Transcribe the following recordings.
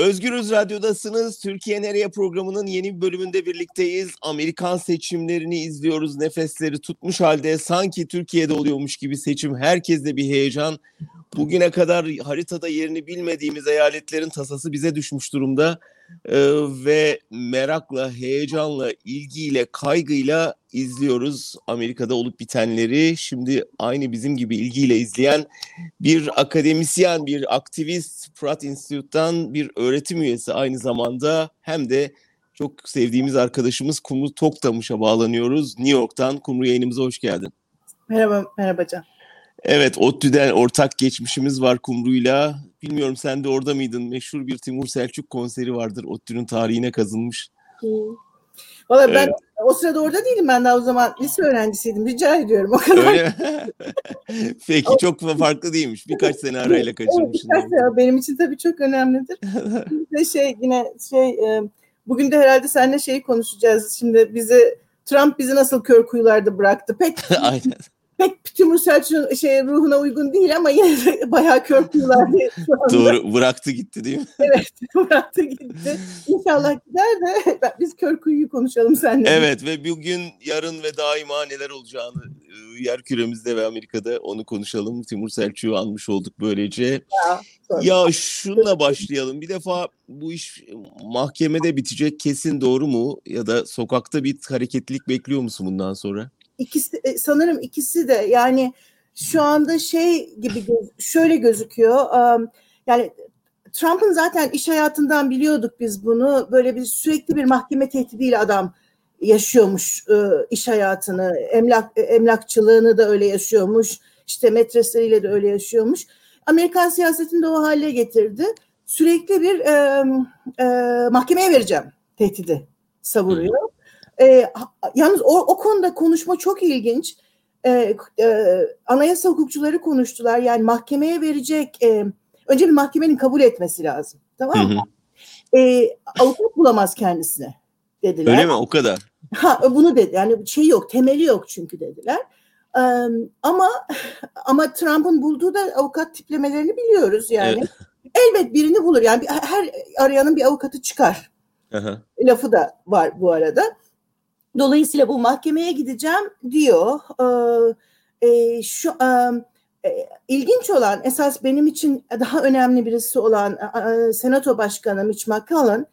Özgürüz Radyo'dasınız. Türkiye Nereye programının yeni bir bölümünde birlikteyiz. Amerikan seçimlerini izliyoruz. Nefesleri tutmuş halde sanki Türkiye'de oluyormuş gibi seçim. Herkeste bir heyecan. Bugüne kadar haritada yerini bilmediğimiz eyaletlerin tasası bize düşmüş durumda. Ee, ve merakla, heyecanla, ilgiyle, kaygıyla izliyoruz Amerika'da olup bitenleri. Şimdi aynı bizim gibi ilgiyle izleyen bir akademisyen, bir aktivist Pratt Institute'dan bir öğretim üyesi aynı zamanda hem de çok sevdiğimiz arkadaşımız Kumru Toktamış'a bağlanıyoruz. New York'tan Kumru yayınımıza hoş geldin. Merhaba, merhaba Can. Evet, ODTÜ'den ortak geçmişimiz var Kumru'yla. Bilmiyorum sen de orada mıydın? Meşhur bir Timur Selçuk konseri vardır. ODTÜ'nün tarihine kazınmış. Valla ben evet. o sırada orada değilim. Ben daha o zaman lise öğrencisiydim. Rica ediyorum o kadar. Öyle? Peki çok farklı değilmiş. Birkaç sene arayla kaçırmışsın. Evet, sene. Benim için tabii çok önemlidir. Ve şey yine şey bugün de herhalde seninle şeyi konuşacağız. Şimdi bizi Trump bizi nasıl kör kuyularda bıraktı. Pek Aynen pek Timur Selçuk'un şey ruhuna uygun değil ama yine de bayağı kör kuyularda Doğru bıraktı gitti değil mi? evet bıraktı gitti. İnşallah gider de biz kör kuyuyu konuşalım seninle. Evet ve bugün yarın ve daima neler olacağını yer küremizde ve Amerika'da onu konuşalım. Timur Selçuk'u almış olduk böylece. Ya, ya şunla başlayalım. Bir defa bu iş mahkemede bitecek kesin doğru mu? Ya da sokakta bir hareketlilik bekliyor musun bundan sonra? İkisi sanırım ikisi de yani şu anda şey gibi şöyle gözüküyor. Yani Trump'ın zaten iş hayatından biliyorduk biz bunu. Böyle bir sürekli bir mahkeme tehdidiyle adam yaşıyormuş iş hayatını. Emlak emlakçılığını da öyle yaşıyormuş. İşte metresleriyle de öyle yaşıyormuş. Amerikan siyasetini de o hale getirdi. Sürekli bir e, e, mahkemeye vereceğim tehdidi savuruyor. E, yalnız o, o konuda konuşma çok ilginç. E, e, anayasa hukukçuları konuştular. Yani mahkemeye verecek, e, önce bir mahkemenin kabul etmesi lazım. Tamam mı? E, avukat bulamaz kendisine dediler. Öyle mi? O kadar. Ha, bunu dedi. Yani şey yok, temeli yok çünkü dediler. Ee, ama ama Trump'ın bulduğu da avukat tiplemelerini biliyoruz yani. Evet. Elbet birini bulur. Yani her arayanın bir avukatı çıkar. Aha. Lafı da var bu arada. Dolayısıyla bu mahkemeye gideceğim diyor. Ee, e, şu e, ilginç olan esas benim için daha önemli birisi olan e, Senato Başkanı Mitch McConnell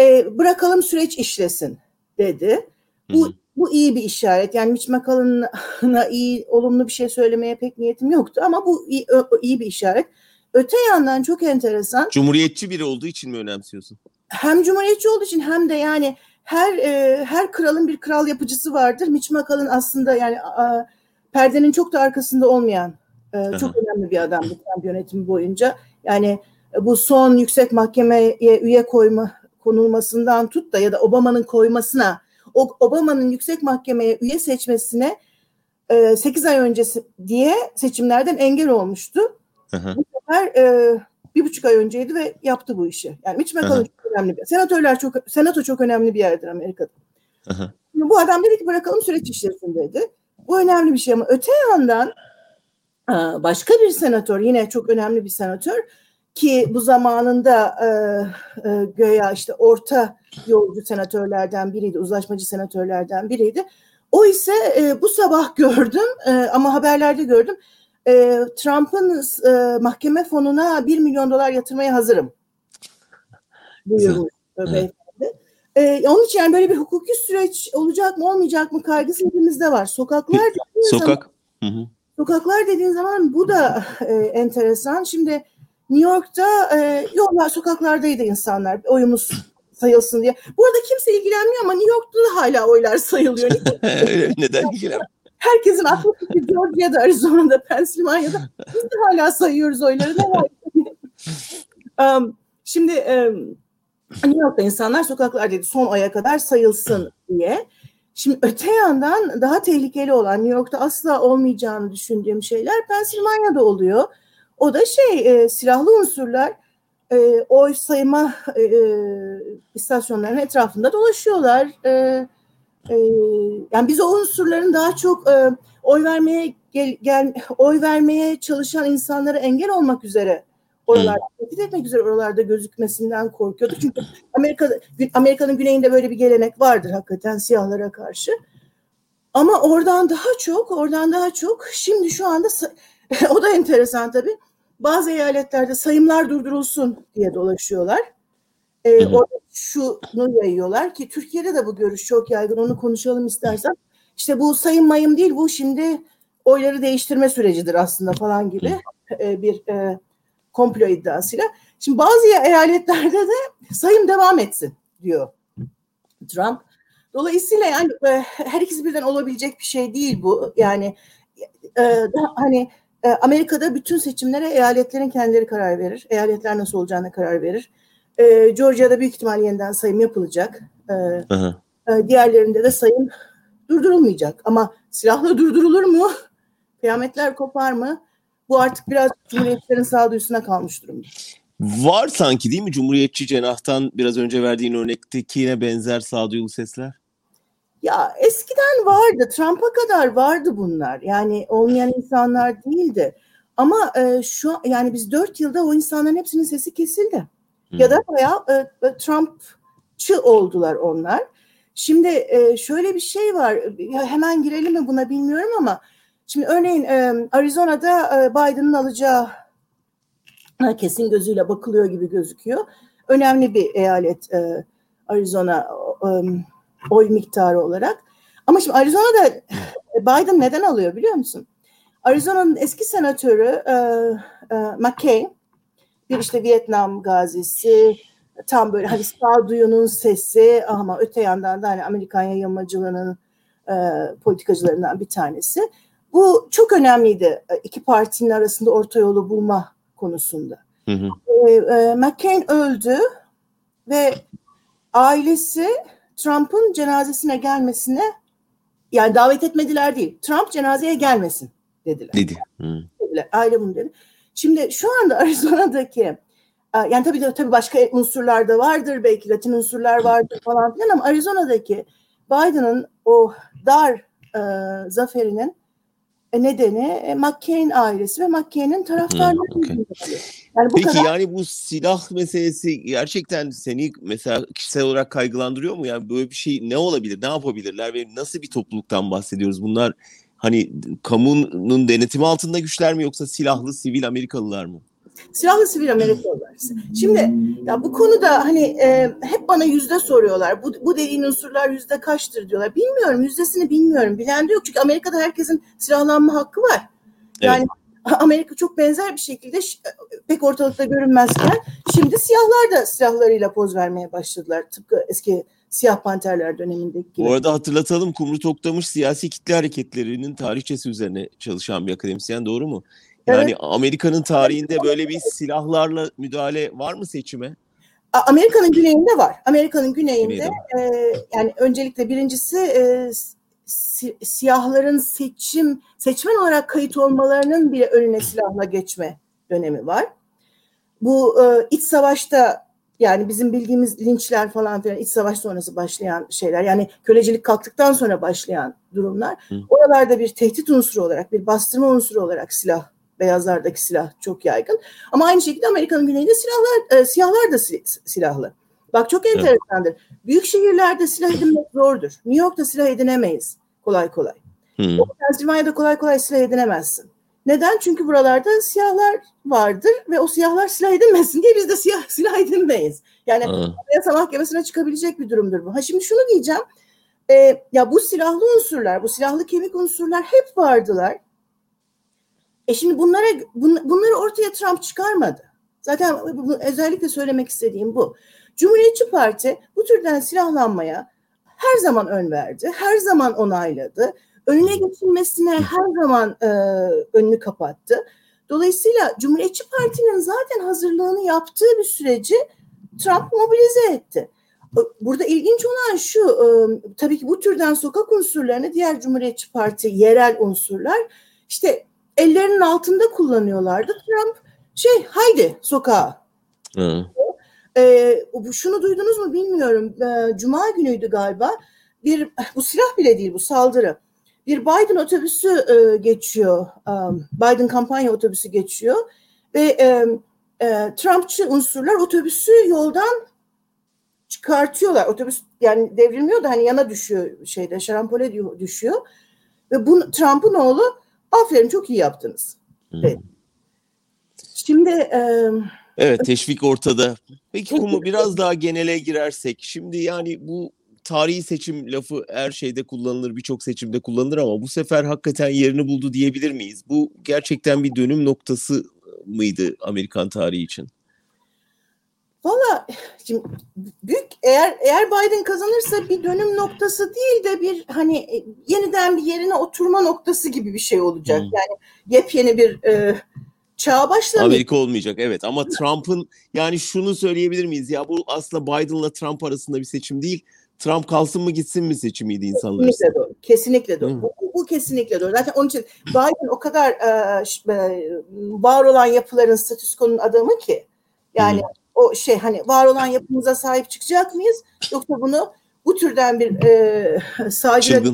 e, bırakalım süreç işlesin dedi. Bu bu iyi bir işaret. Yani Mitch McConnell'a iyi olumlu bir şey söylemeye pek niyetim yoktu ama bu iyi, iyi bir işaret. Öte yandan çok enteresan. Cumhuriyetçi biri olduğu için mi önemsiyorsun? Hem cumhuriyetçi olduğu için hem de yani her e, her kralın bir kral yapıcısı vardır. Mitch McConnell aslında yani a, perdenin çok da arkasında olmayan e, çok önemli bir adamdı Trump yönetimi boyunca. Yani e, bu son yüksek mahkemeye üye koyma konulmasından tut da ya da Obama'nın koymasına, o Obama'nın yüksek mahkemeye üye seçmesine e, 8 ay öncesi diye seçimlerden engel olmuştu. Hı Bu sefer e, bir buçuk ay önceydi ve yaptı bu işi. Yani Mitch McConnell çok önemli bir senatörler çok senato çok önemli bir yerdir Amerika'da. Aha. bu adam dedi ki bırakalım süreç işlesin dedi. Bu önemli bir şey ama öte yandan başka bir senatör yine çok önemli bir senatör ki bu zamanında e, e, göya işte orta yolcu senatörlerden biriydi, uzlaşmacı senatörlerden biriydi. O ise e, bu sabah gördüm e, ama haberlerde gördüm e, Trump'ın e, mahkeme fonuna 1 milyon dolar yatırmaya hazırım. Beyefendi. E, onun için yani böyle bir hukuki süreç olacak mı olmayacak mı kaygısı hepimizde var. Sokaklar Sokak. Zaman, hı hı. Sokaklar dediğin zaman bu da e, enteresan. Şimdi New York'ta e, yollar sokaklardaydı insanlar oyumuz sayılsın diye. Bu arada kimse ilgilenmiyor ama New York'ta da hala oylar sayılıyor. Neden ilgilenmiyor? Herkesin aklı fikri Georgia'da, Arizona'da, Pennsylvania'da biz de hala sayıyoruz oyları. Ne var? um, şimdi um, New York'ta insanlar sokaklardaydı son aya kadar sayılsın diye. Şimdi öte yandan daha tehlikeli olan New York'ta asla olmayacağını düşündüğüm şeyler Pennsylvania'da oluyor. O da şey e, silahlı unsurlar e, oy sayma e, e istasyonlarının etrafında dolaşıyorlar. E, e, yani biz o unsurların daha çok e, oy vermeye gel, gel oy vermeye çalışan insanlara engel olmak üzere Oralarda tehdit etmek üzere oralarda gözükmesinden korkuyordu. Çünkü Amerika Amerika'nın güneyinde böyle bir gelenek vardır hakikaten siyahlara karşı. Ama oradan daha çok, oradan daha çok şimdi şu anda o da enteresan tabii. Bazı eyaletlerde sayımlar durdurulsun diye dolaşıyorlar. Ee, orada şunu yayıyorlar ki Türkiye'de de bu görüş çok yaygın. Onu konuşalım istersen. İşte bu sayım mayım değil bu şimdi oyları değiştirme sürecidir aslında falan gibi e, bir e, komplo iddiasıyla. Şimdi bazı eyaletlerde de sayım devam etsin diyor Trump. Dolayısıyla yani e, her ikisi birden olabilecek bir şey değil bu. Yani e, hani e, Amerika'da bütün seçimlere eyaletlerin kendileri karar verir. Eyaletler nasıl olacağına karar verir. E, Georgia'da büyük ihtimal yeniden sayım yapılacak. E, e, diğerlerinde de sayım durdurulmayacak. Ama silahla durdurulur mu? Kıyametler kopar mı? Bu artık biraz Cumhuriyetlerin sağduyusuna kalmış durumda. Var sanki değil mi Cumhuriyetçi cenahtan biraz önce verdiğin örnektekine benzer sağduyulu sesler? Ya eskiden vardı. Trump'a kadar vardı bunlar. Yani olmayan insanlar değildi. Ama e, şu yani biz dört yılda o insanların hepsinin sesi kesildi. Ya da bayağı e, e, Trumpçı oldular onlar. Şimdi e, şöyle bir şey var. Ya hemen girelim mi buna bilmiyorum ama şimdi örneğin e, Arizona'da e, Biden'ın alacağı kesin gözüyle bakılıyor gibi gözüküyor. Önemli bir eyalet e, Arizona e, oy miktarı olarak. Ama şimdi Arizona'da Biden neden alıyor biliyor musun? Arizona'nın eski senatörü e, e, McCain bir işte Vietnam gazisi tam böyle hani sağduyunun sesi ama öte yandan da hani Amerikan yayılmacılığının e, politikacılarından bir tanesi. Bu çok önemliydi e, iki partinin arasında orta yolu bulma konusunda. Hı hı. E, e, McCain öldü ve ailesi Trump'ın cenazesine gelmesine yani davet etmediler değil. Trump cenazeye gelmesin dediler. Dedi. Hı. Dediler. Aile bunu dedi. Şimdi şu anda Arizona'daki yani tabii de tabii başka unsurlar da vardır belki Latin unsurlar vardır falan filan ama Arizona'daki Biden'ın o dar e, zaferinin nedeni e, McCain ailesi ve McCain'in taraftarları. okay. Yani bu Peki kadar... yani bu silah meselesi gerçekten seni mesela kişisel olarak kaygılandırıyor mu? Yani böyle bir şey ne olabilir? Ne yapabilirler ve nasıl bir topluluktan bahsediyoruz? Bunlar hani kamunun denetimi altında güçler mi yoksa silahlı sivil Amerikalılar mı? Silahlı sivil Amerikalılar. Şimdi ya bu konuda hani e, hep bana yüzde soruyorlar. Bu, bu dediğin unsurlar yüzde kaçtır diyorlar. Bilmiyorum yüzdesini bilmiyorum. Bilen de yok. Çünkü Amerika'da herkesin silahlanma hakkı var. Yani evet. Amerika çok benzer bir şekilde pek ortalıkta görünmezken şimdi siyahlar da silahlarıyla poz vermeye başladılar. Tıpkı eski Siyah Panterler dönemindeki gibi. Bu arada hatırlatalım Kumru Toktamış siyasi kitle hareketlerinin tarihçesi üzerine çalışan bir akademisyen doğru mu? Yani evet. Amerika'nın tarihinde böyle bir silahlarla müdahale var mı seçime? Amerika'nın güneyinde var. Amerika'nın güneyinde e, yani öncelikle birincisi e, si, siyahların seçim seçmen olarak kayıt olmalarının bir önüne silahla geçme dönemi var. Bu e, iç savaşta yani bizim bildiğimiz linçler falan filan iç savaş sonrası başlayan şeyler. Yani kölecilik kalktıktan sonra başlayan durumlar. Hı. Oralarda bir tehdit unsuru olarak, bir bastırma unsuru olarak silah beyazlardaki silah çok yaygın. Ama aynı şekilde Amerika'nın güneyinde silahlar, e, siyahlar da silahlı. Bak çok enteresandır. Evet. Büyük şehirlerde silah edinmek zordur. New York'ta silah edinemeyiz kolay kolay. Hmm. Pennsylvania'da kolay kolay silah edinemezsin. Neden? Çünkü buralarda siyahlar vardır ve o siyahlar silah edinmesin diye biz de siyah silah edinmeyiz. Yani anayasa mahkemesine çıkabilecek bir durumdur bu. Ha şimdi şunu diyeceğim. E, ya bu silahlı unsurlar, bu silahlı kemik unsurlar hep vardılar. E şimdi bunlara bun, bunları ortaya Trump çıkarmadı. Zaten bu, özellikle söylemek istediğim bu. Cumhuriyetçi Parti bu türden silahlanmaya her zaman ön verdi, her zaman onayladı. Önüne geçilmesine her zaman e, önünü kapattı. Dolayısıyla Cumhuriyetçi Parti'nin zaten hazırlığını yaptığı bir süreci Trump mobilize etti. Burada ilginç olan şu, e, tabii ki bu türden sokak unsurlarını diğer Cumhuriyetçi Parti yerel unsurlar işte ellerinin altında kullanıyorlardı. Trump şey haydi sokağa. Hı. E, şunu duydunuz mu bilmiyorum. E, Cuma günüydü galiba. Bir bu silah bile değil bu saldırı. Bir Biden otobüsü e, geçiyor. Um, Biden kampanya otobüsü geçiyor ve e, e, Trumpçı unsurlar otobüsü yoldan çıkartıyorlar. Otobüs yani devrilmiyor da hani yana düşüyor şeyde şarampole düşüyor. Ve bu Trump'ın oğlu aferin çok iyi yaptınız. Evet. Şimdi e, Evet teşvik ortada. Peki Kumu biraz daha genele girersek. Şimdi yani bu tarihi seçim lafı her şeyde kullanılır, birçok seçimde kullanılır ama bu sefer hakikaten yerini buldu diyebilir miyiz? Bu gerçekten bir dönüm noktası mıydı Amerikan tarihi için? Valla şimdi büyük eğer eğer Biden kazanırsa bir dönüm noktası değil de bir hani e, yeniden bir yerine oturma noktası gibi bir şey olacak. Hmm. Yani yepyeni bir e, çağa başlamayacak. Amerika olmayacak evet ama Trump'ın yani şunu söyleyebilir miyiz ya bu aslında Biden'la Trump arasında bir seçim değil. Trump kalsın mı gitsin mi seçimiydi insanlar Kesinlikle doğru. Kesinlikle doğru. Bu, bu kesinlikle doğru. Zaten onun için Biden o kadar e, var olan yapıların statüskonun adamı ki yani Hı. o şey hani var olan yapımıza sahip çıkacak mıyız? Yoksa bunu bu türden bir e, sağcı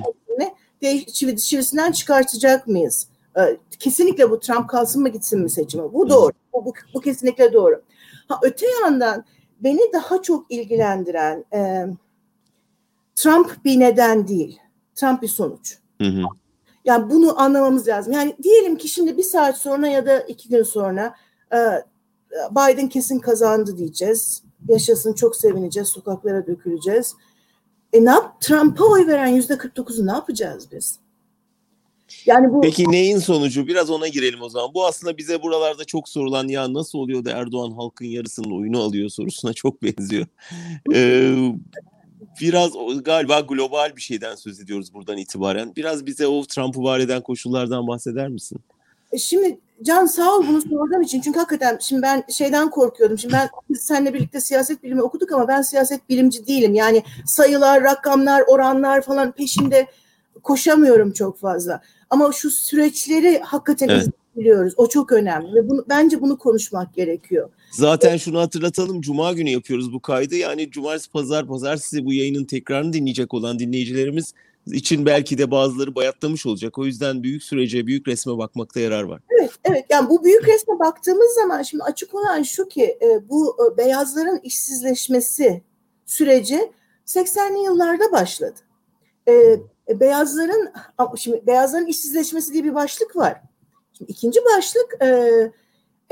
çivisinden çıkartacak mıyız? E, kesinlikle bu Trump kalsın mı gitsin mi seçimi? Bu doğru. Bu, bu, bu kesinlikle doğru. Ha, öte yandan beni daha çok ilgilendiren e, Trump bir neden değil. Trump bir sonuç. Hı hı. Yani bunu anlamamız lazım. Yani diyelim ki şimdi bir saat sonra ya da iki gün sonra e, Biden kesin kazandı diyeceğiz. Yaşasın çok sevineceğiz, sokaklara döküleceğiz. E ne yap? Trump'a oy veren yüzde 49'u ne yapacağız biz? Yani bu Peki neyin sonucu? Biraz ona girelim o zaman. Bu aslında bize buralarda çok sorulan ya nasıl oluyor da Erdoğan halkın yarısının oyunu alıyor sorusuna çok benziyor. Ee, biraz galiba global bir şeyden söz ediyoruz buradan itibaren. Biraz bize o Trump'ı var eden koşullardan bahseder misin? E, şimdi Can sağ ol bunu sorduğun için. Çünkü hakikaten şimdi ben şeyden korkuyordum. Şimdi ben seninle birlikte siyaset bilimi okuduk ama ben siyaset bilimci değilim. Yani sayılar, rakamlar, oranlar falan peşinde koşamıyorum çok fazla. Ama şu süreçleri hakikaten evet. Biliyoruz. O çok önemli ve bunu, bence bunu konuşmak gerekiyor. Zaten şunu hatırlatalım. Cuma günü yapıyoruz bu kaydı. Yani cumartesi, pazar, pazar size bu yayının tekrarını dinleyecek olan dinleyicilerimiz için belki de bazıları bayatlamış olacak. O yüzden büyük sürece, büyük resme bakmakta yarar var. Evet, evet. Yani bu büyük resme baktığımız zaman şimdi açık olan şu ki e, bu e, beyazların işsizleşmesi süreci 80'li yıllarda başladı. E, beyazların şimdi beyazların işsizleşmesi diye bir başlık var. İkinci başlık e,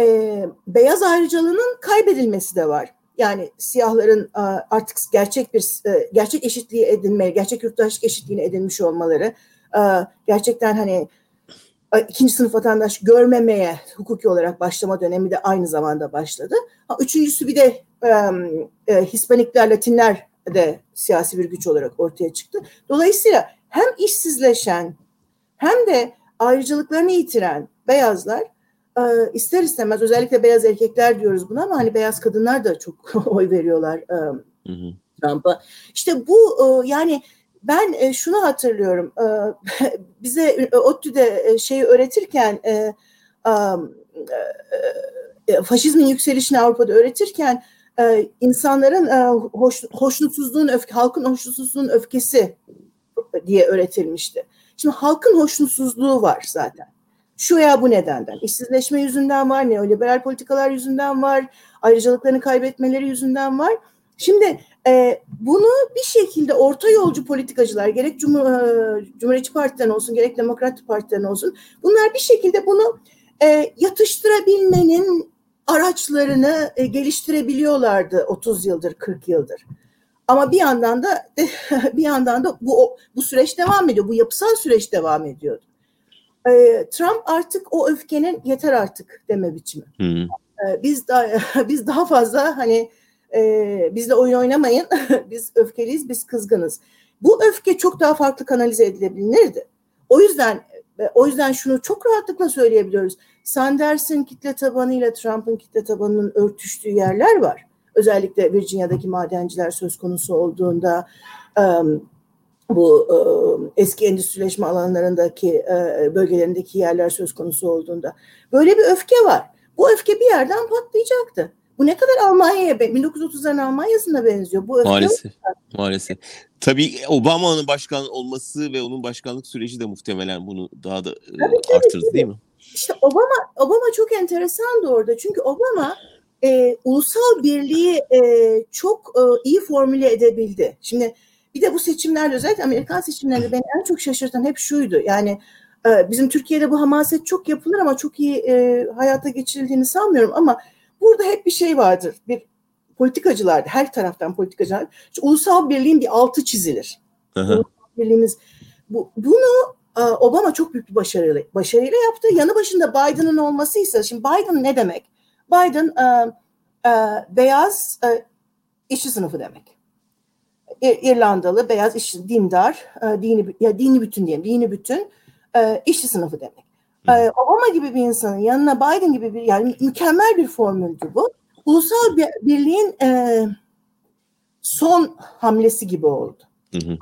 e, beyaz ayrıcalığının kaybedilmesi de var. Yani siyahların artık gerçek bir e, gerçek eşitliği edinmeye, gerçek yurttaşlık eşitliğini edinmiş olmaları, e, gerçekten hani ikinci sınıf vatandaş görmemeye hukuki olarak başlama dönemi de aynı zamanda başladı. Üçüncüsü bir de e, Hispanikler, Latinler de siyasi bir güç olarak ortaya çıktı. Dolayısıyla hem işsizleşen hem de ayrıcalıklarını yitiren beyazlar e, ister istemez özellikle beyaz erkekler diyoruz buna ama hani beyaz kadınlar da çok oy veriyorlar e, Trump'a. İşte bu e, yani ben şunu hatırlıyorum bize ODTÜ'de şeyi öğretirken faşizmin yükselişini Avrupa'da öğretirken insanların hoş, hoşnutsuzluğun öfke, halkın hoşnutsuzluğun öfkesi diye öğretilmişti. Şimdi halkın hoşnutsuzluğu var zaten. Şu veya bu nedenden. İşsizleşme yüzünden var, neoliberal politikalar yüzünden var, ayrıcalıklarını kaybetmeleri yüzünden var. Şimdi e, bunu bir şekilde orta yolcu politikacılar gerek Cumhur, e, Cumhuriyetçi Parti'den olsun gerek Demokrat Parti'den olsun bunlar bir şekilde bunu e, yatıştırabilmenin araçlarını e, geliştirebiliyorlardı 30 yıldır 40 yıldır. Ama bir yandan da bir yandan da bu bu süreç devam ediyor. Bu yapısal süreç devam ediyordu. Ee, Trump artık o öfkenin yeter artık deme biçimi. Hı. Ee, biz daha biz daha fazla hani e, bizle oyun oynamayın. biz öfkeliyiz, biz kızgınız. Bu öfke çok daha farklı kanalize edilebilirdi. O yüzden o yüzden şunu çok rahatlıkla söyleyebiliyoruz. Sanders'in kitle tabanıyla Trump'ın kitle tabanının örtüştüğü yerler var özellikle Virginia'daki madenciler söz konusu olduğunda bu eski endüstrileşme alanlarındaki bölgelerindeki yerler söz konusu olduğunda böyle bir öfke var. Bu öfke bir yerden patlayacaktı. Bu ne kadar Almanya'ya 1930'ların Almanya'sına benziyor. Bu öfke maalesef. Maalesef. Tabii Obama'nın başkan olması ve onun başkanlık süreci de muhtemelen bunu daha da tabii, artırdı tabii. değil mi? İşte Obama Obama çok enteresandı orada. Çünkü Obama e, ulusal birliği e, çok e, iyi formüle edebildi. Şimdi bir de bu seçimlerde özellikle Amerikan seçimlerinde beni en çok şaşırtan hep şuydu. Yani e, bizim Türkiye'de bu hamaset çok yapılır ama çok iyi e, hayata geçirildiğini sanmıyorum ama burada hep bir şey vardır. Bir politikacılarda her taraftan politikacılar ulusal birliğin bir altı çizilir. ulusal birliğimiz bu, bunu e, Obama çok büyük bir başarıyla, başarıyla yaptı. Yanı başında Biden'ın olmasıysa şimdi Biden ne demek? Biden e, e, beyaz e, işçi sınıfı demek. İrlandalı beyaz iş dindar e, dini ya dini bütün diyelim dini bütün e, işçi sınıfı demek. E, Obama gibi bir insanın yanına Biden gibi bir yani mükemmel bir formüldü bu. Ulusal bir, birliğin e, son hamlesi gibi oldu. Hı hı.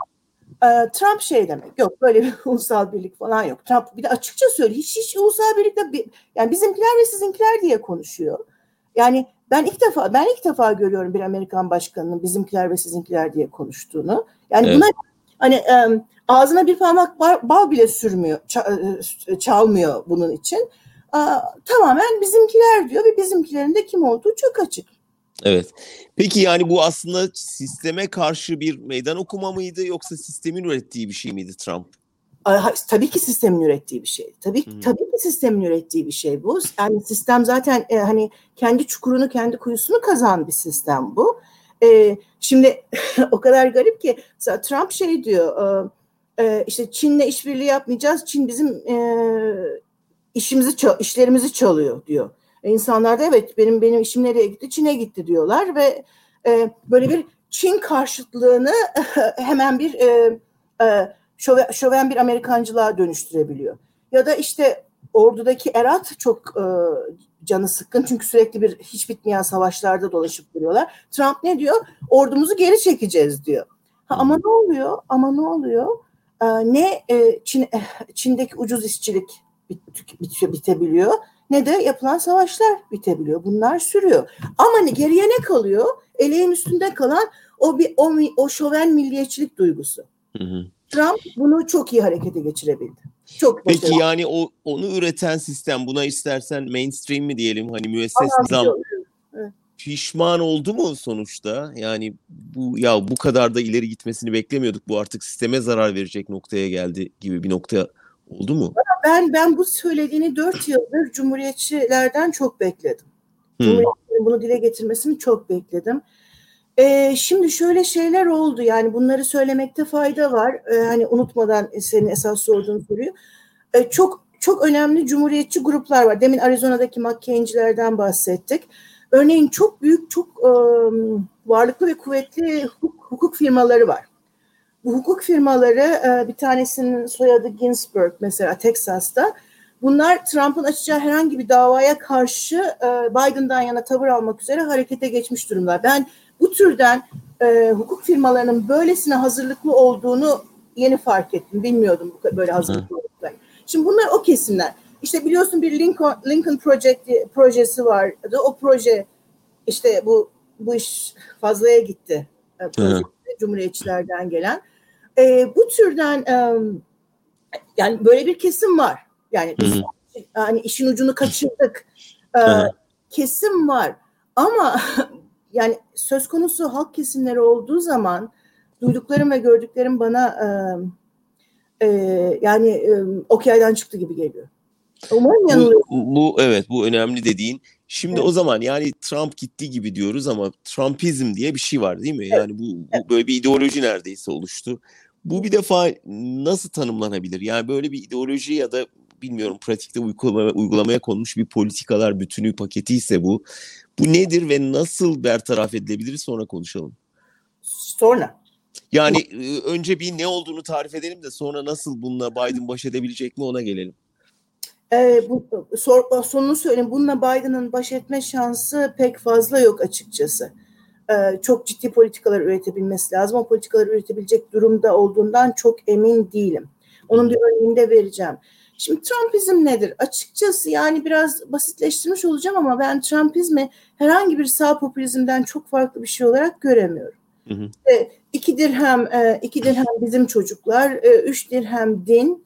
E, Trump şey demek yok böyle bir ulusal birlik falan yok. Trump bir de açıkça söylüyor hiç hiç ulusal birlikte bir, yani bizimkiler ve sizinkiler diye konuşuyor. Yani ben ilk defa ben ilk defa görüyorum bir Amerikan başkanının bizimkiler ve sizinkiler diye konuştuğunu. Yani evet. buna hani e, ağzına bir parmak bal bile sürmüyor, çalmıyor bunun için. E, tamamen bizimkiler diyor ve bizimkilerin de kim olduğu çok açık. Evet. Peki yani bu aslında sisteme karşı bir meydan okuma mıydı yoksa sistemin ürettiği bir şey miydi Trump? Tabii ki sistemin ürettiği bir şey. Tabii hmm. tabii ki sistemin ürettiği bir şey bu. Yani sistem zaten e, hani kendi çukurunu, kendi kuyusunu kazan bir sistem bu. E, şimdi o kadar garip ki Trump şey diyor. E, e, işte Çin'le işbirliği yapmayacağız. Çin bizim e, işimizi işlerimizi çalıyor diyor. E, insanlar da evet benim benim işim nereye gitti? Çin'e gitti diyorlar ve e, böyle bir Çin karşıtlığını hemen bir e, e, şöven, şöven bir Amerikancılığa dönüştürebiliyor. Ya da işte ordudaki Erat çok e, canı sıkkın çünkü sürekli bir hiç bitmeyen savaşlarda dolaşıp duruyorlar. Trump ne diyor? Ordumuzu geri çekeceğiz diyor. Ha, ama ne oluyor? Ama ne oluyor? Ee, ne e, Çin, Çin'deki ucuz işçilik bit, bit, bitebiliyor ne de yapılan savaşlar bitebiliyor. Bunlar sürüyor. Ama geriye ne kalıyor? Eleğin üstünde kalan o bir o, o şoven milliyetçilik duygusu. Hı hı. Trump bunu çok iyi harekete geçirebildi. Çok Peki başarılı. yani o onu üreten sistem buna istersen mainstream mi diyelim hani müesses nizam evet. pişman oldu mu sonuçta? Yani bu ya bu kadar da ileri gitmesini beklemiyorduk. Bu artık sisteme zarar verecek noktaya geldi gibi bir nokta oldu mu? Ben ben bu söylediğini dört yıldır cumhuriyetçilerden çok bekledim. Hmm. Cumhuriyetçilerin bunu dile getirmesini çok bekledim. Ee, şimdi şöyle şeyler oldu yani bunları söylemekte fayda var. Ee, hani unutmadan senin esas sorduğun soruyu. Ee, çok çok önemli cumhuriyetçi gruplar var. Demin Arizona'daki McCain'cilerden bahsettik. Örneğin çok büyük, çok e, varlıklı ve kuvvetli hukuk, hukuk firmaları var. Bu hukuk firmaları e, bir tanesinin soyadı Ginsburg mesela Texas'ta. Bunlar Trump'ın açacağı herhangi bir davaya karşı e, Biden'dan yana tavır almak üzere harekete geçmiş durumlar. Ben bu türden e, hukuk firmalarının böylesine hazırlıklı olduğunu yeni fark ettim. Bilmiyordum bu böyle hazırlıklı olduklarını. Şimdi bunlar o kesimler. İşte biliyorsun bir Lincoln, Lincoln Project projesi vardı. O proje işte bu bu iş fazlaya gitti. E, proje, Cumhuriyetçilerden gelen. E, bu türden e, yani böyle bir kesim var. Yani biz hani işin ucunu kaçırdık. E, kesim var. Ama yani söz konusu halk kesimleri olduğu zaman duyduklarım ve gördüklerim bana e, e, yani e, okeyden çıktı gibi geliyor. Umarım yanılıyorum. Bu, bu evet bu önemli dediğin. Şimdi evet. o zaman yani Trump gitti gibi diyoruz ama Trumpizm diye bir şey var değil mi? Yani bu, bu böyle bir ideoloji neredeyse oluştu. Bu bir defa nasıl tanımlanabilir? Yani böyle bir ideoloji ya da bilmiyorum pratikte uygulamaya, uygulamaya konmuş bir politikalar bütünü paketi ise bu. Bu nedir ve nasıl bertaraf edilebilir sonra konuşalım. Sonra. Yani önce bir ne olduğunu tarif edelim de sonra nasıl bununla Biden baş edebilecek mi ona gelelim. Ee, bu, sor, sonunu söyleyeyim. Bununla Biden'ın baş etme şansı pek fazla yok açıkçası. Ee, çok ciddi politikalar üretebilmesi lazım. O politikaları üretebilecek durumda olduğundan çok emin değilim. Onun bir örneğini de vereceğim. Şimdi Trumpizm nedir? Açıkçası yani biraz basitleştirmiş olacağım ama ben Trumpizmi herhangi bir sağ popülizmden çok farklı bir şey olarak göremiyorum. Hı hı. E, iki dirhem, e, iki dirhem bizim çocuklar, e, üç dirhem din.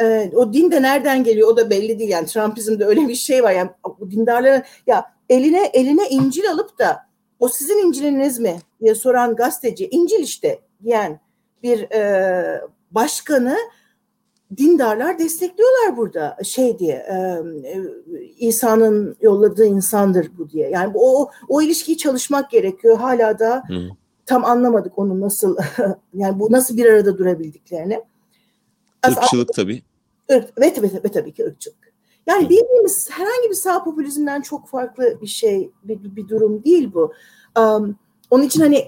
E, o din de nereden geliyor o da belli değil. Yani Trumpizmde öyle bir şey var. Yani bu ya eline eline İncil alıp da o sizin İncil'iniz mi diye soran gazeteci İncil işte diyen bir e, başkanı dindarlar destekliyorlar burada şey diye e, İsa'nın yolladığı insandır bu diye. Yani o o ilişkiyi çalışmak gerekiyor. Hala da Hı. tam anlamadık onu nasıl yani bu nasıl bir arada durabildiklerini. Irkçılık tabii. Evet, evet, evet tabii ki ırkçılık. Yani Hı. bildiğimiz herhangi bir sağ popülizmden çok farklı bir şey, bir, bir durum değil bu. Um, onun için hani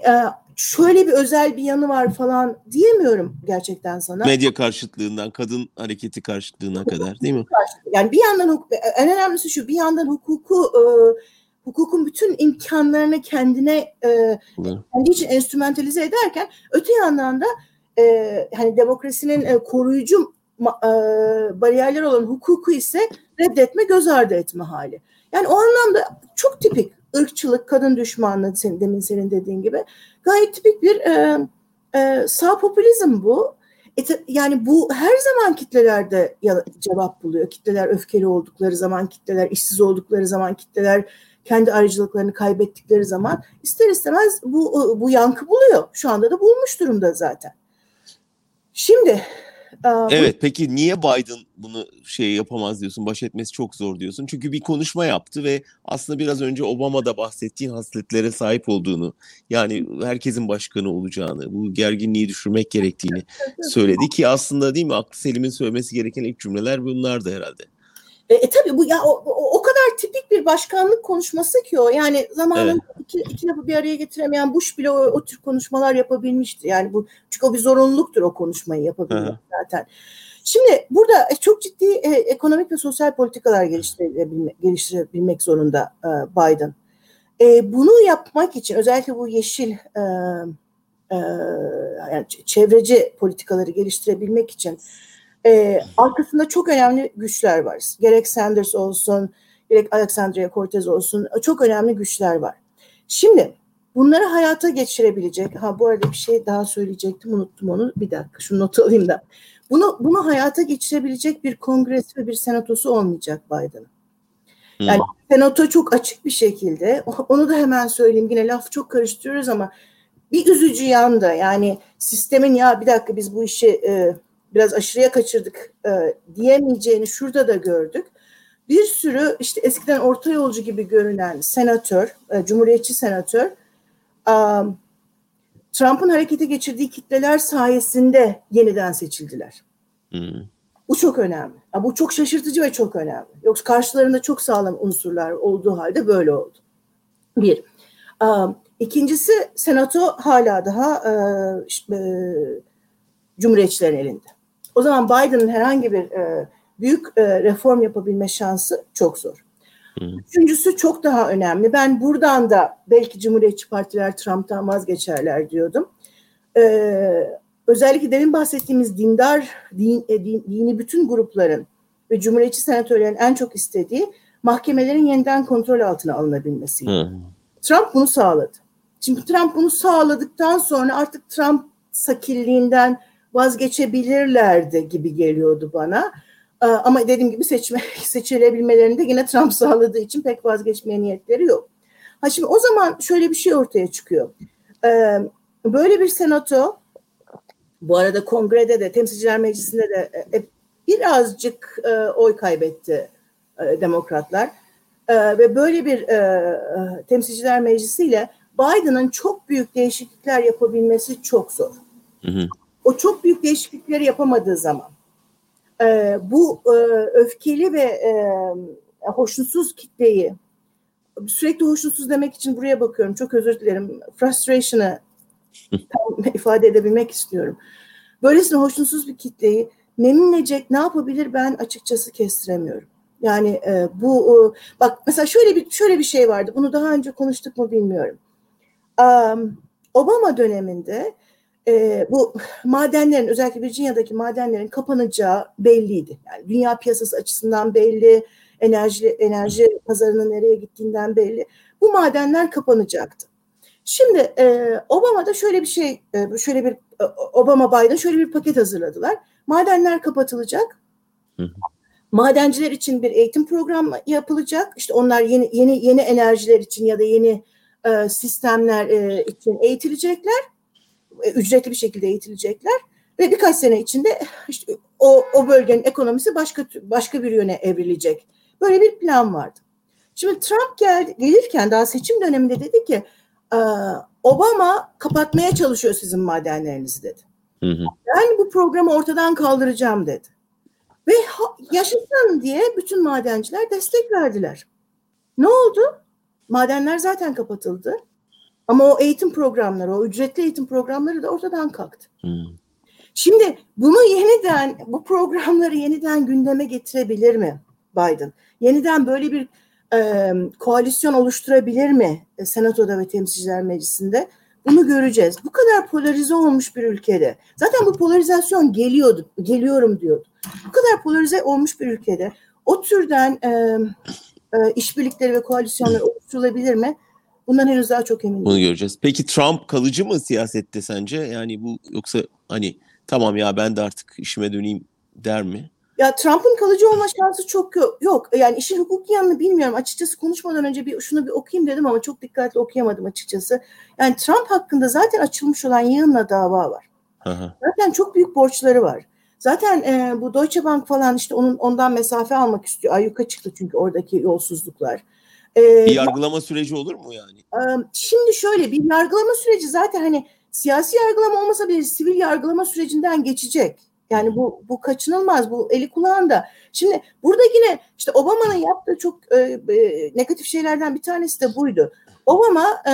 şöyle bir özel bir yanı var falan diyemiyorum gerçekten sana. Medya karşıtlığından kadın hareketi karşıtlığına kadar değil mi? Yani bir yandan en önemlisi şu bir yandan hukuku e, hukukun bütün imkanlarını kendine e, kendi için enstrümantalize ederken öte yandan da e, hani demokrasinin e, koruyucu e, bariyerler olan hukuku ise reddetme göz ardı etme hali. Yani o anlamda çok tipik ırkçılık, kadın düşmanlığı senin, demin senin dediğin gibi gayet tipik bir e, e, sağ popülizm bu. E, yani bu her zaman kitlelerde cevap buluyor. Kitleler öfkeli oldukları zaman, kitleler işsiz oldukları zaman, kitleler kendi ayrıcalıklarını kaybettikleri zaman ister istemez bu bu yankı buluyor. Şu anda da bulmuş durumda zaten. Şimdi Evet peki niye Biden bunu şey yapamaz diyorsun, baş etmesi çok zor diyorsun? Çünkü bir konuşma yaptı ve aslında biraz önce Obama'da bahsettiğin hasletlere sahip olduğunu, yani herkesin başkanı olacağını, bu gerginliği düşürmek gerektiğini söyledi ki aslında değil mi aklı Selim'in söylemesi gereken ilk cümleler bunlar da herhalde. E, e tabii bu ya o, o, kadar tipik bir başkanlık konuşması ki o. Yani zamanın evet. iki, iki lafı bir araya getiremeyen Bush bile o, o tür konuşmalar yapabilmişti. Yani bu çünkü o bir zorunluluktur o konuşmayı yapabilmek Hı. zaten. Şimdi burada e, çok ciddi e, ekonomik ve sosyal politikalar geliştirebilmek, geliştirebilmek zorunda e, Biden. E, bunu yapmak için özellikle bu yeşil e, e, yani çevreci politikaları geliştirebilmek için e, arkasında çok önemli güçler var. Gerek Sanders olsun, gerek Alexandria Cortez olsun çok önemli güçler var. Şimdi bunları hayata geçirebilecek, ha bu arada bir şey daha söyleyecektim unuttum onu bir dakika şu notu alayım da. Bunu, bunu hayata geçirebilecek bir kongresi ve bir senatosu olmayacak Biden'ın. Yani hmm. senato çok açık bir şekilde, onu da hemen söyleyeyim yine laf çok karıştırıyoruz ama bir üzücü yan da yani sistemin ya bir dakika biz bu işi e, biraz aşırıya kaçırdık e, diyemeyeceğini şurada da gördük. Bir sürü işte eskiden orta yolcu gibi görünen senatör, e, cumhuriyetçi senatör e, Trump'ın harekete geçirdiği kitleler sayesinde yeniden seçildiler. Hmm. Bu çok önemli. Bu çok şaşırtıcı ve çok önemli. Yoksa karşılarında çok sağlam unsurlar olduğu halde böyle oldu. Bir. İkincisi senato hala daha e, e, cumhuriyetçilerin elinde. O zaman Biden'ın herhangi bir e, büyük e, reform yapabilme şansı çok zor. Hmm. Üçüncüsü çok daha önemli. Ben buradan da belki Cumhuriyetçi partiler Trump'tan vazgeçerler diyordum. Ee, özellikle demin bahsettiğimiz dindar, din, e, din, dini bütün grupların ve Cumhuriyetçi senatörlerin en çok istediği mahkemelerin yeniden kontrol altına alınabilmesi. Hmm. Trump bunu sağladı. Şimdi Trump bunu sağladıktan sonra artık Trump sakilliğinden vazgeçebilirlerdi gibi geliyordu bana. Ee, ama dediğim gibi seçme, seçilebilmelerini yine Trump sağladığı için pek vazgeçmeye niyetleri yok. Ha şimdi o zaman şöyle bir şey ortaya çıkıyor. Ee, böyle bir senato, bu arada kongrede de, temsilciler meclisinde de e, e, birazcık e, oy kaybetti demokratlar. Ve böyle bir temsilciler meclisiyle Biden'ın çok büyük değişiklikler yapabilmesi çok zor. Hı hı o çok büyük değişiklikleri yapamadığı zaman e, bu e, öfkeli ve e, hoşnutsuz kitleyi sürekli hoşnutsuz demek için buraya bakıyorum. Çok özür dilerim. Frustration'ı ifade edebilmek istiyorum. Böylesine hoşnutsuz bir kitleyi memnun edecek ne yapabilir ben açıkçası kestiremiyorum. Yani e, bu e, bak mesela şöyle bir şöyle bir şey vardı. Bunu daha önce konuştuk mu bilmiyorum. Um, Obama döneminde e, bu madenlerin özellikle Virginia'daki madenlerin kapanacağı belliydi. Yani dünya piyasası açısından belli, enerji enerji pazarının nereye gittiğinden belli. Bu madenler kapanacaktı. Şimdi e, Obama'da şöyle bir şey, e, şöyle bir e, Obama Biden şöyle bir paket hazırladılar. Madenler kapatılacak. Madenciler için bir eğitim programı yapılacak. İşte onlar yeni yeni yeni enerjiler için ya da yeni e, sistemler e, için eğitilecekler. E, ücretli bir şekilde eğitilecekler ve birkaç sene içinde işte o o bölgenin ekonomisi başka başka bir yöne evrilecek. Böyle bir plan vardı. Şimdi Trump geldi, gelirken daha seçim döneminde dedi ki Obama kapatmaya çalışıyor sizin madenlerinizi dedi. Hı hı. Ben bu programı ortadan kaldıracağım dedi. Ve yaşasın diye bütün madenciler destek verdiler. Ne oldu? Madenler zaten kapatıldı. Ama o eğitim programları, o ücretli eğitim programları da ortadan kalktı. Hmm. Şimdi bunu yeniden, bu programları yeniden gündeme getirebilir mi Biden? Yeniden böyle bir e, koalisyon oluşturabilir mi e, Senato'da ve Temsilciler Meclisi'nde? Bunu göreceğiz. Bu kadar polarize olmuş bir ülkede. Zaten bu polarizasyon geliyordu, geliyorum diyordu. Bu kadar polarize olmuş bir ülkede o türden e, e, işbirlikleri ve koalisyonlar oluşturulabilir mi? Bundan henüz daha çok eminim. Bunu göreceğiz. Peki Trump kalıcı mı siyasette sence? Yani bu yoksa hani tamam ya ben de artık işime döneyim der mi? Ya Trump'ın kalıcı olma şansı çok yok. yok. Yani işin hukuki yanını bilmiyorum. Açıkçası konuşmadan önce bir şunu bir okuyayım dedim ama çok dikkatli okuyamadım açıkçası. Yani Trump hakkında zaten açılmış olan yığınla dava var. Aha. Zaten çok büyük borçları var. Zaten e, bu Deutsche Bank falan işte onun ondan mesafe almak istiyor. Ayyuka çıktı çünkü oradaki yolsuzluklar. E, bir yargılama süreci olur mu yani? Şimdi şöyle bir yargılama süreci zaten hani siyasi yargılama olmasa bile sivil yargılama sürecinden geçecek. Yani bu bu kaçınılmaz. Bu eli kulağında. Şimdi burada yine işte Obama'nın yaptığı çok e, e, negatif şeylerden bir tanesi de buydu. Obama e,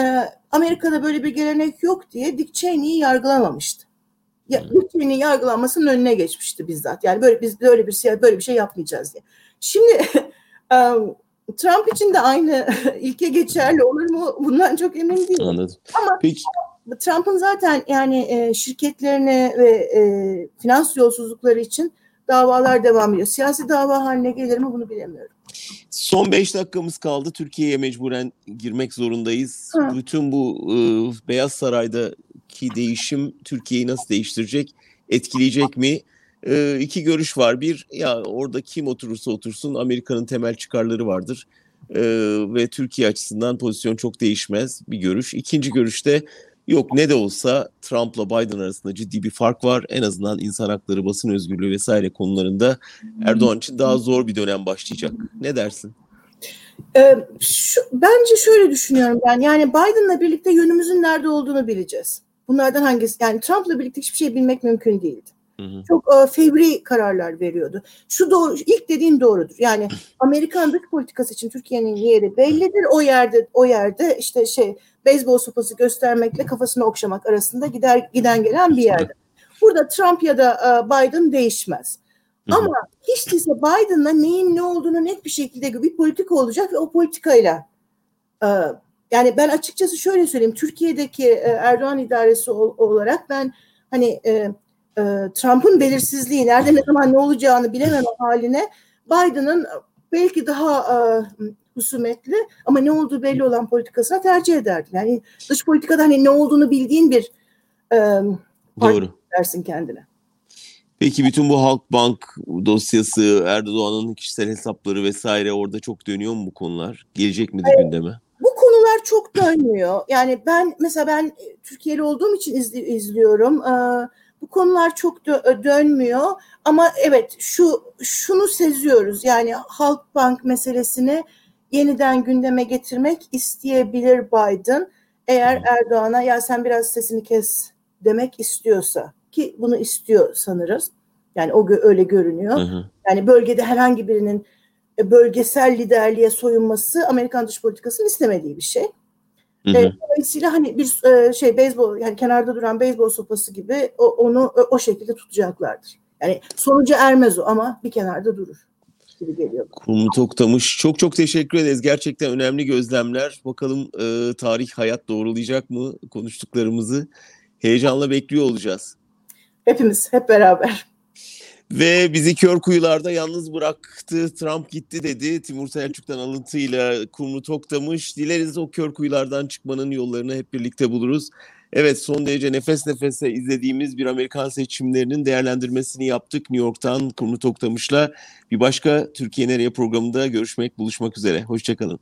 Amerika'da böyle bir gelenek yok diye Dick Cheney'i yargılamamıştı. Ya, Dick Cheney'in yargılanmasının önüne geçmişti bizzat. Yani böyle biz böyle bir şey böyle bir şey yapmayacağız diye. Şimdi Trump için de aynı ilke geçerli olur mu? Bundan çok emin değilim. Anladım. Ama Peki. Trump'ın zaten yani e, şirketlerine ve e, finans yolsuzlukları için davalar devam ediyor. Siyasi dava haline gelir mi bunu bilemiyorum. Son beş dakikamız kaldı. Türkiye'ye mecburen girmek zorundayız. Ha. Bütün bu e, Beyaz Saray'daki değişim Türkiye'yi nasıl değiştirecek? Etkileyecek mi? E, iki görüş var. Bir, ya orada kim oturursa otursun Amerika'nın temel çıkarları vardır. E, ve Türkiye açısından pozisyon çok değişmez bir görüş. İkinci görüşte Yok ne de olsa Trump'la Biden arasında ciddi bir fark var. En azından insan hakları, basın özgürlüğü vesaire konularında Erdoğan için daha zor bir dönem başlayacak. Ne dersin? Ee, şu, bence şöyle düşünüyorum ben. Yani Biden'la birlikte yönümüzün nerede olduğunu bileceğiz. Bunlardan hangisi? Yani Trump'la birlikte hiçbir şey bilmek mümkün değildi. Hı hı. Çok e, fevri kararlar veriyordu. Şu doğru, ilk dediğin doğrudur. Yani Amerikan dış politikası için Türkiye'nin yeri bellidir. O yerde o yerde işte şey beyzbol sopası göstermekle kafasını okşamak arasında gider giden gelen bir yerde. Burada Trump ya da e, Biden değişmez. Ama hiç değilse Biden'la neyin ne olduğunu net bir şekilde bir politika olacak ve o politikayla e, yani ben açıkçası şöyle söyleyeyim Türkiye'deki e, Erdoğan idaresi olarak ben hani e, e, Trump'ın belirsizliği, nerede ne zaman ne olacağını bilememe haline Biden'ın belki daha e, husumetli ama ne olduğu belli olan politikasına tercih ederdim. Yani dış politikada hani ne olduğunu bildiğin bir e, Doğru. dersin kendine. Peki bütün bu Halkbank dosyası, Erdoğan'ın kişisel hesapları vesaire orada çok dönüyor mu bu konular? Gelecek mi evet. gündeme? Bu konular çok dönmüyor. Yani ben mesela ben Türkiye'li olduğum için izli, izliyorum. Ee, bu konular çok dö- dönmüyor ama evet şu şunu seziyoruz yani Halkbank meselesini yeniden gündeme getirmek isteyebilir Biden eğer Erdoğan'a ya sen biraz sesini kes demek istiyorsa ki bunu istiyor sanırız. Yani o öyle görünüyor. Hı hı. Yani bölgede herhangi birinin e, bölgesel liderliğe soyunması Amerikan dış politikasının istemediği bir şey. Hı hı. Dolayısıyla hani bir şey beyzbol yani kenarda duran beyzbol sopası gibi onu o şekilde tutacaklardır. Yani sonuca ermez o ama bir kenarda durur gibi geliyor. Kurumu Toktamış çok çok teşekkür ederiz. Gerçekten önemli gözlemler. Bakalım e, tarih hayat doğrulayacak mı konuştuklarımızı? Heyecanla bekliyor olacağız. Hepimiz hep beraber. Ve bizi kör kuyularda yalnız bıraktı. Trump gitti dedi. Timur Selçuk'tan alıntıyla Kumru Toktamış. Dileriz o kör kuyulardan çıkmanın yollarını hep birlikte buluruz. Evet son derece nefes nefese izlediğimiz bir Amerikan seçimlerinin değerlendirmesini yaptık New York'tan Kurnu Toktamış'la. Bir başka Türkiye Nereye programında görüşmek, buluşmak üzere. Hoşçakalın.